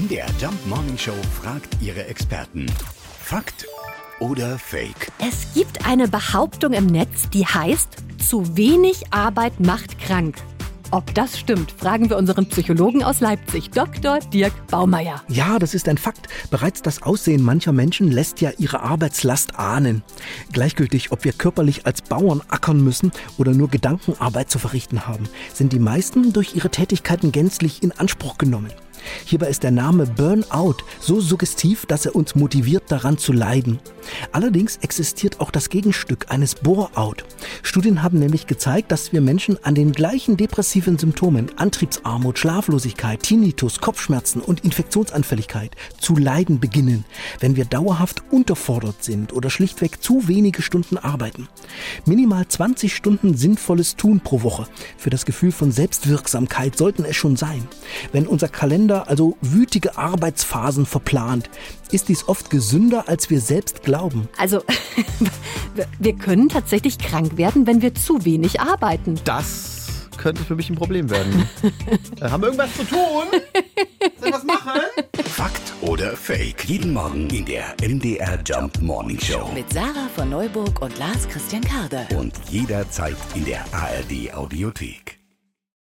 MDR Jump Morning Show fragt ihre Experten. Fakt oder Fake? Es gibt eine Behauptung im Netz, die heißt, zu wenig Arbeit macht krank. Ob das stimmt, fragen wir unseren Psychologen aus Leipzig, Dr. Dirk Baumeier. Ja, das ist ein Fakt. Bereits das Aussehen mancher Menschen lässt ja ihre Arbeitslast ahnen. Gleichgültig, ob wir körperlich als Bauern ackern müssen oder nur Gedankenarbeit zu verrichten haben, sind die meisten durch ihre Tätigkeiten gänzlich in Anspruch genommen. Hierbei ist der Name Burnout so suggestiv, dass er uns motiviert, daran zu leiden. Allerdings existiert auch das Gegenstück eines Bore-out. Studien haben nämlich gezeigt, dass wir Menschen an den gleichen depressiven Symptomen Antriebsarmut, Schlaflosigkeit, Tinnitus, Kopfschmerzen und Infektionsanfälligkeit zu leiden beginnen, wenn wir dauerhaft unterfordert sind oder schlichtweg zu wenige Stunden arbeiten. Minimal 20 Stunden sinnvolles Tun pro Woche für das Gefühl von Selbstwirksamkeit sollten es schon sein. Wenn unser Kalender also wütige Arbeitsphasen verplant, ist dies oft gesünder, als wir selbst glauben. Also, wir können tatsächlich krank werden, wenn wir zu wenig arbeiten. Das könnte für mich ein Problem werden. äh, haben wir irgendwas zu tun? Sollen wir was machen? Fakt oder Fake? Jeden Morgen in der MDR Jump Morning Show. Mit Sarah von Neuburg und Lars Christian Karde. Und jederzeit in der ARD Audiothek.